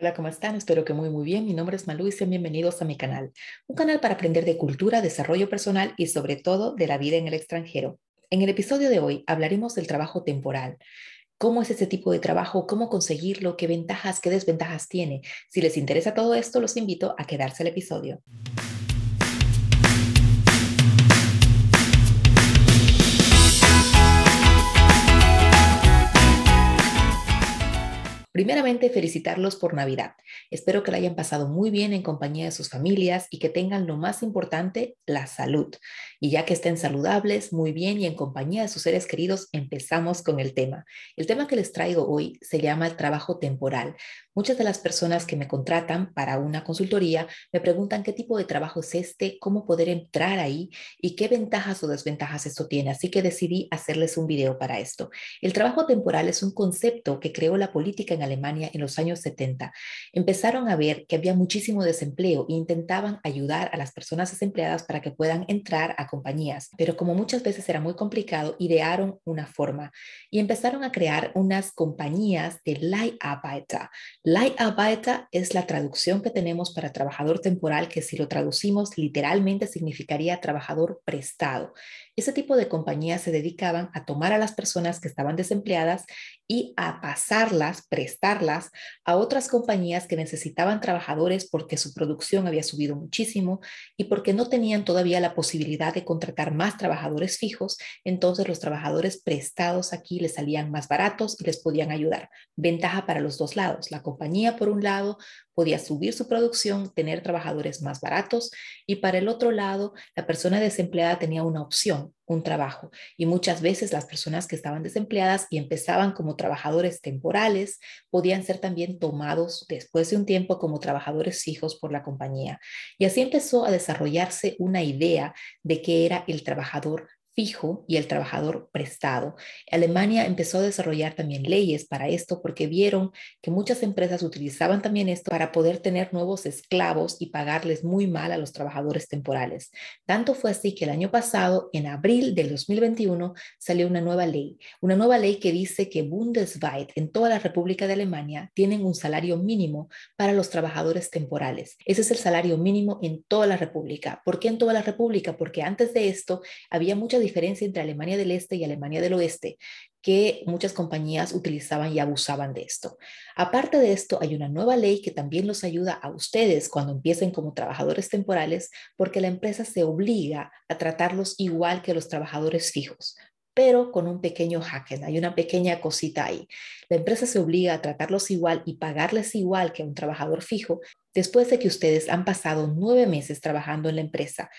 Hola, ¿cómo están? Espero que muy muy bien. Mi nombre es Malu y sean bienvenidos a mi canal. Un canal para aprender de cultura, desarrollo personal y sobre todo de la vida en el extranjero. En el episodio de hoy hablaremos del trabajo temporal. ¿Cómo es ese tipo de trabajo? ¿Cómo conseguirlo? ¿Qué ventajas, qué desventajas tiene? Si les interesa todo esto, los invito a quedarse al episodio. Felicitarlos por Navidad. Espero que la hayan pasado muy bien en compañía de sus familias y que tengan lo más importante, la salud. Y ya que estén saludables, muy bien y en compañía de sus seres queridos, empezamos con el tema. El tema que les traigo hoy se llama el trabajo temporal. Muchas de las personas que me contratan para una consultoría me preguntan qué tipo de trabajo es este, cómo poder entrar ahí y qué ventajas o desventajas esto tiene. Así que decidí hacerles un video para esto. El trabajo temporal es un concepto que creó la política en Alemania en los años 70. Empezaron a ver que había muchísimo desempleo e intentaban ayudar a las personas desempleadas para que puedan entrar a compañías. Pero como muchas veces era muy complicado, idearon una forma y empezaron a crear unas compañías de Leiharbeiter. Leiharbeiter es la traducción que tenemos para trabajador temporal, que si lo traducimos literalmente significaría trabajador prestado. Ese tipo de compañías se dedicaban a tomar a las personas que estaban desempleadas y a pasarlas, prestarlas a otras compañías que necesitaban trabajadores porque su producción había subido muchísimo y porque no tenían todavía la posibilidad de contratar más trabajadores fijos, entonces los trabajadores prestados aquí les salían más baratos y les podían ayudar. Ventaja para los dos lados. La compañía, por un lado, podía subir su producción, tener trabajadores más baratos y para el otro lado, la persona desempleada tenía una opción, un trabajo. Y muchas veces las personas que estaban desempleadas y empezaban como trabajadores temporales podían ser también tomados después de un tiempo como trabajadores fijos por la compañía. Y así empezó a desarrollarse una idea de qué era el trabajador fijo y el trabajador prestado. Alemania empezó a desarrollar también leyes para esto porque vieron que muchas empresas utilizaban también esto para poder tener nuevos esclavos y pagarles muy mal a los trabajadores temporales. Tanto fue así que el año pasado, en abril del 2021, salió una nueva ley, una nueva ley que dice que bundesweit, en toda la República de Alemania, tienen un salario mínimo para los trabajadores temporales. Ese es el salario mínimo en toda la República. ¿Por qué en toda la República? Porque antes de esto había mucha entre Alemania del Este y Alemania del Oeste, que muchas compañías utilizaban y abusaban de esto. Aparte de esto, hay una nueva ley que también los ayuda a ustedes cuando empiecen como trabajadores temporales, porque la empresa se obliga a tratarlos igual que los trabajadores fijos pero con un pequeño hacken, hay una pequeña cosita ahí. La empresa se obliga a tratarlos igual y pagarles igual que un trabajador fijo después de que ustedes han pasado nueve meses trabajando en la empresa.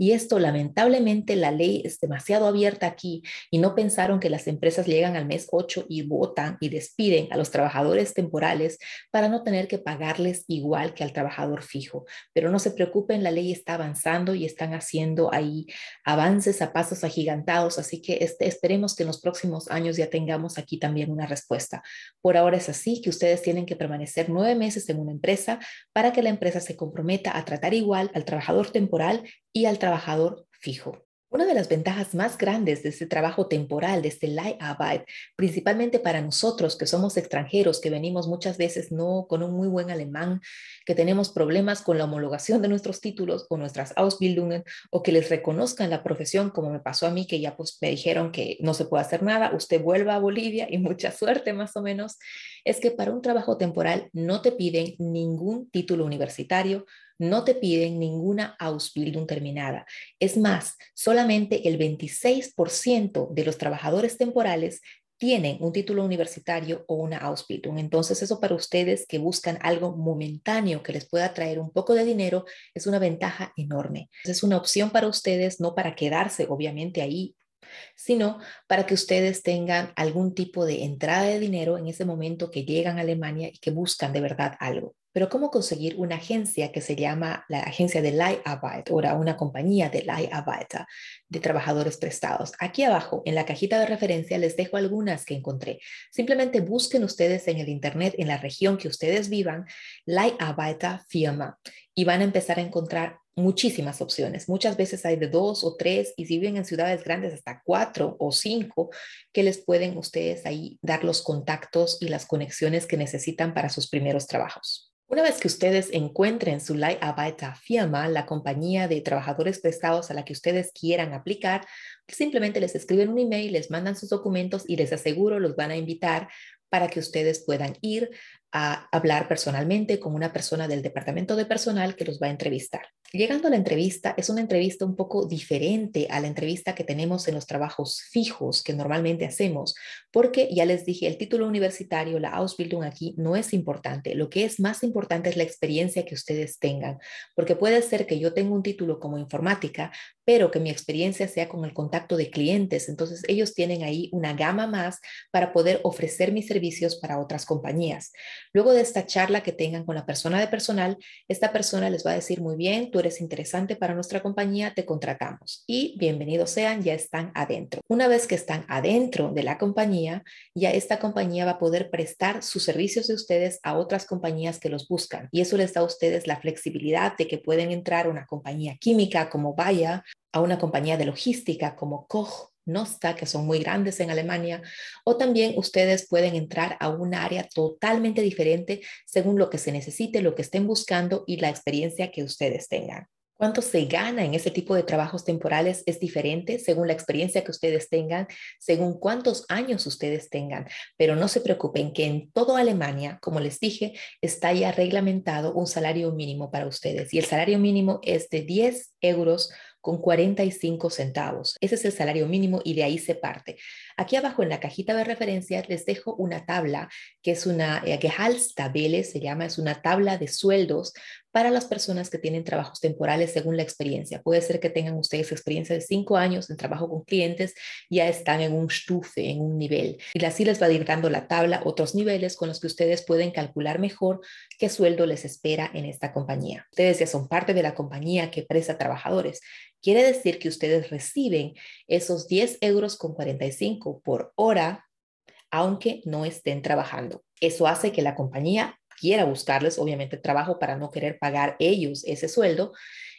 Y esto, lamentablemente, la ley es demasiado abierta aquí y no pensaron que las empresas llegan al mes 8 y votan y despiden a los trabajadores temporales para no tener que pagarles igual que al trabajador fijo. Pero no se preocupen, la ley está avanzando y están haciendo ahí avances a pasos agigantados, así que este, esperemos que en los próximos años ya tengamos aquí también una respuesta. Por ahora es así que ustedes tienen que permanecer nueve meses en una empresa para que la empresa se comprometa a tratar igual al trabajador temporal y al trabajador fijo. Una de las ventajas más grandes de este trabajo temporal, de este Leiharbeit, principalmente para nosotros que somos extranjeros, que venimos muchas veces no con un muy buen alemán, que tenemos problemas con la homologación de nuestros títulos o nuestras Ausbildungen, o que les reconozcan la profesión, como me pasó a mí, que ya pues me dijeron que no se puede hacer nada, usted vuelva a Bolivia y mucha suerte más o menos, es que para un trabajo temporal no te piden ningún título universitario, no te piden ninguna Ausbildung terminada. Es más, solamente el 26% de los trabajadores temporales tienen un título universitario o una Ausbildung. Entonces, eso para ustedes que buscan algo momentáneo que les pueda traer un poco de dinero es una ventaja enorme. Es una opción para ustedes, no para quedarse obviamente ahí sino para que ustedes tengan algún tipo de entrada de dinero en ese momento que llegan a Alemania y que buscan de verdad algo. Pero ¿cómo conseguir una agencia que se llama la agencia de Leiharbeit o una compañía de Leiharbeit de trabajadores prestados? Aquí abajo en la cajita de referencia les dejo algunas que encontré. Simplemente busquen ustedes en el internet en la región que ustedes vivan Leiharbeiter Firma y van a empezar a encontrar muchísimas opciones. Muchas veces hay de dos o tres y si viven en ciudades grandes hasta cuatro o cinco que les pueden ustedes ahí dar los contactos y las conexiones que necesitan para sus primeros trabajos. Una vez que ustedes encuentren su Firma, la compañía de trabajadores prestados a la que ustedes quieran aplicar, simplemente les escriben un email, les mandan sus documentos y les aseguro los van a invitar para que ustedes puedan ir a hablar personalmente con una persona del departamento de personal que los va a entrevistar. Llegando a la entrevista, es una entrevista un poco diferente a la entrevista que tenemos en los trabajos fijos que normalmente hacemos, porque ya les dije, el título universitario, la Ausbildung aquí no es importante. Lo que es más importante es la experiencia que ustedes tengan, porque puede ser que yo tenga un título como informática, pero que mi experiencia sea con el contacto de clientes. Entonces, ellos tienen ahí una gama más para poder ofrecer mis servicios para otras compañías. Luego de esta charla que tengan con la persona de personal, esta persona les va a decir, muy bien, tú eres interesante para nuestra compañía, te contratamos. Y bienvenidos sean, ya están adentro. Una vez que están adentro de la compañía, ya esta compañía va a poder prestar sus servicios de ustedes a otras compañías que los buscan. Y eso les da a ustedes la flexibilidad de que pueden entrar a una compañía química como Bayer, a una compañía de logística como Koch Nosta, que son muy grandes en Alemania, o también ustedes pueden entrar a un área totalmente diferente según lo que se necesite, lo que estén buscando y la experiencia que ustedes tengan. Cuánto se gana en ese tipo de trabajos temporales es diferente según la experiencia que ustedes tengan, según cuántos años ustedes tengan. Pero no se preocupen que en toda Alemania, como les dije, está ya reglamentado un salario mínimo para ustedes. Y el salario mínimo es de 10 euros con 45 centavos. Ese es el salario mínimo y de ahí se parte. Aquí abajo en la cajita de referencia les dejo una tabla que es una eh, Gehaltstabelle, se llama, es una tabla de sueldos para las personas que tienen trabajos temporales según la experiencia. Puede ser que tengan ustedes experiencia de cinco años en trabajo con clientes, ya están en un Stufe, en un nivel. Y así les va dando la tabla otros niveles con los que ustedes pueden calcular mejor qué sueldo les espera en esta compañía. Ustedes ya son parte de la compañía que presta trabajadores Quiere decir que ustedes reciben esos 10 euros con 45 por hora, aunque no estén trabajando. Eso hace que la compañía quiera buscarles, obviamente, trabajo para no querer pagar ellos ese sueldo.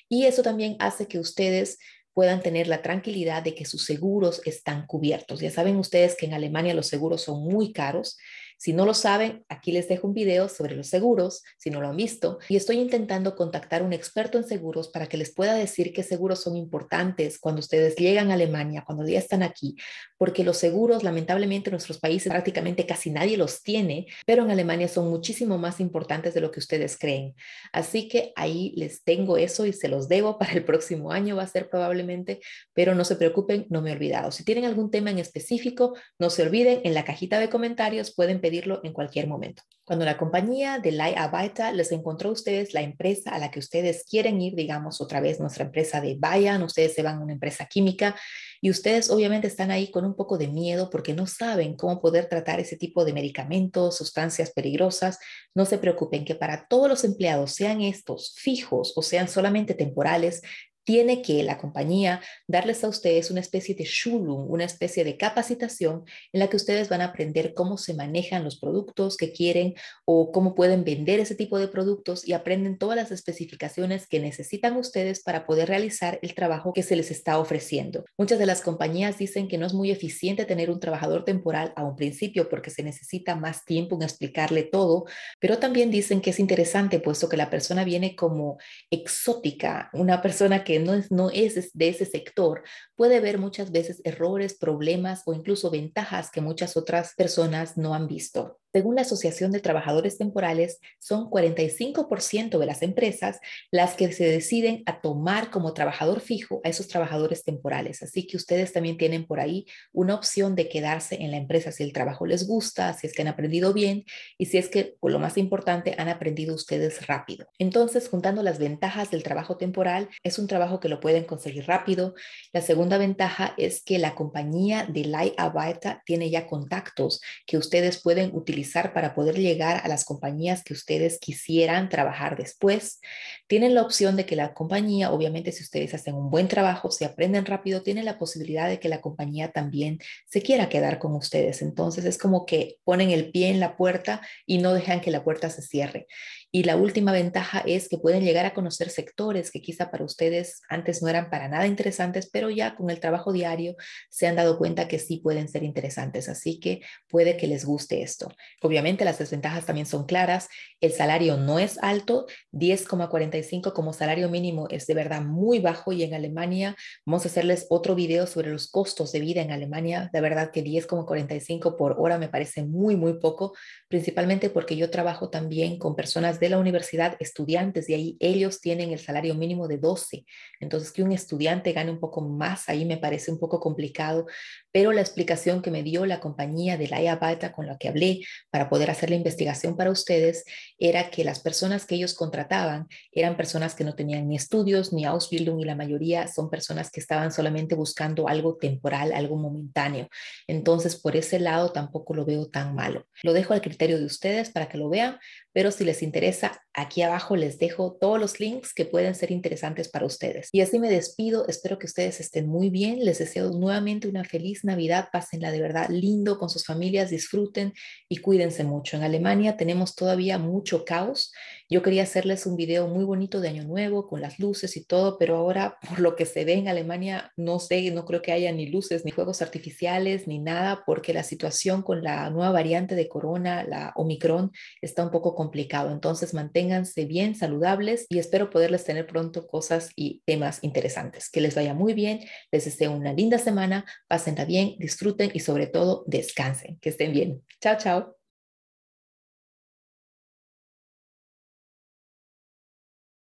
Y eso también hace que ustedes puedan tener la tranquilidad de que sus seguros están cubiertos. Ya saben ustedes que en Alemania los seguros son muy caros si no lo saben, aquí les dejo un video sobre los seguros, si no lo han visto, y estoy intentando contactar a un experto en seguros para que les pueda decir qué seguros son importantes cuando ustedes llegan a Alemania, cuando ya están aquí, porque los seguros, lamentablemente, en nuestros países prácticamente casi nadie los tiene, pero en Alemania son muchísimo más importantes de lo que ustedes creen. Así que ahí les tengo eso y se los debo para el próximo año, va a ser probablemente, pero no se preocupen, no me he olvidado. Si tienen algún tema en específico, no se olviden, en la cajita de comentarios pueden pedir en cualquier momento. Cuando la compañía de Leiharbeit les encontró a ustedes la empresa a la que ustedes quieren ir, digamos otra vez nuestra empresa de Bayern, ustedes se van a una empresa química y ustedes obviamente están ahí con un poco de miedo porque no saben cómo poder tratar ese tipo de medicamentos, sustancias peligrosas. No se preocupen que para todos los empleados, sean estos fijos o sean solamente temporales, tiene que la compañía darles a ustedes una especie de Schulung, una especie de capacitación en la que ustedes van a aprender cómo se manejan los productos que quieren o cómo pueden vender ese tipo de productos y aprenden todas las especificaciones que necesitan ustedes para poder realizar el trabajo que se les está ofreciendo. Muchas de las compañías dicen que no es muy eficiente tener un trabajador temporal a un principio porque se necesita más tiempo en explicarle todo, pero también dicen que es interesante puesto que la persona viene como exótica, una persona que no es, no es de ese sector, puede ver muchas veces errores, problemas o incluso ventajas que muchas otras personas no han visto. Según la Asociación de Trabajadores Temporales, son 45% de las empresas las que se deciden a tomar como trabajador fijo a esos trabajadores temporales. Así que ustedes también tienen por ahí una opción de quedarse en la empresa si el trabajo les gusta, si es que han aprendido bien y si es que, por lo más importante, han aprendido ustedes rápido. Entonces, juntando las ventajas del trabajo temporal, es un trabajo que lo pueden conseguir rápido. La segunda ventaja es que la compañía de Leiharbeit tiene ya contactos que ustedes pueden utilizar para poder llegar a las compañías que ustedes quisieran trabajar después. Tienen la opción de que la compañía, obviamente si ustedes hacen un buen trabajo, si aprenden rápido, tienen la posibilidad de que la compañía también se quiera quedar con ustedes. Entonces es como que ponen el pie en la puerta y no dejan que la puerta se cierre. Y la última ventaja es que pueden llegar a conocer sectores que quizá para ustedes antes no eran para nada interesantes, pero ya con el trabajo diario se han dado cuenta que sí pueden ser interesantes. Así que puede que les guste esto. Obviamente las desventajas también son claras. El salario no es alto, 10,45 como salario mínimo es de verdad muy bajo y en Alemania vamos a hacerles otro video sobre los costos de vida en Alemania. De verdad que 10,45 por hora me parece muy, muy poco, principalmente porque yo trabajo también con personas de la universidad, estudiantes, y ahí ellos tienen el salario mínimo de 12. Entonces, que un estudiante gane un poco más ahí me parece un poco complicado, pero la explicación que me dio la compañía de la EABATA con la que hablé para poder hacer la investigación para ustedes era que las personas que ellos contrataban eran personas que no tenían ni estudios ni Ausbildung y la mayoría son personas que estaban solamente buscando algo temporal, algo momentáneo. Entonces, por ese lado tampoco lo veo tan malo. Lo dejo al criterio de ustedes para que lo vean, pero si les interesa, aquí abajo les dejo todos los links que pueden ser interesantes para ustedes. Y así me despido, espero que ustedes estén muy bien, les deseo nuevamente una feliz Navidad, pásenla de verdad lindo con sus familias, disfruten y cuídense mucho. En Alemania tenemos todavía mucho caos. Yo quería hacerles un video muy bonito de Año Nuevo con las luces y todo, pero ahora por lo que se ve en Alemania, no sé, no creo que haya ni luces, ni juegos artificiales, ni nada, porque la situación con la nueva variante de corona, la Omicron, está un poco complicado. Entonces, manténganse bien, saludables y espero poderles tener pronto cosas y temas interesantes. Que les vaya muy bien, les deseo una linda semana, pásenla bien, disfruten y sobre todo descansen. Que estén bien. Chao, chao.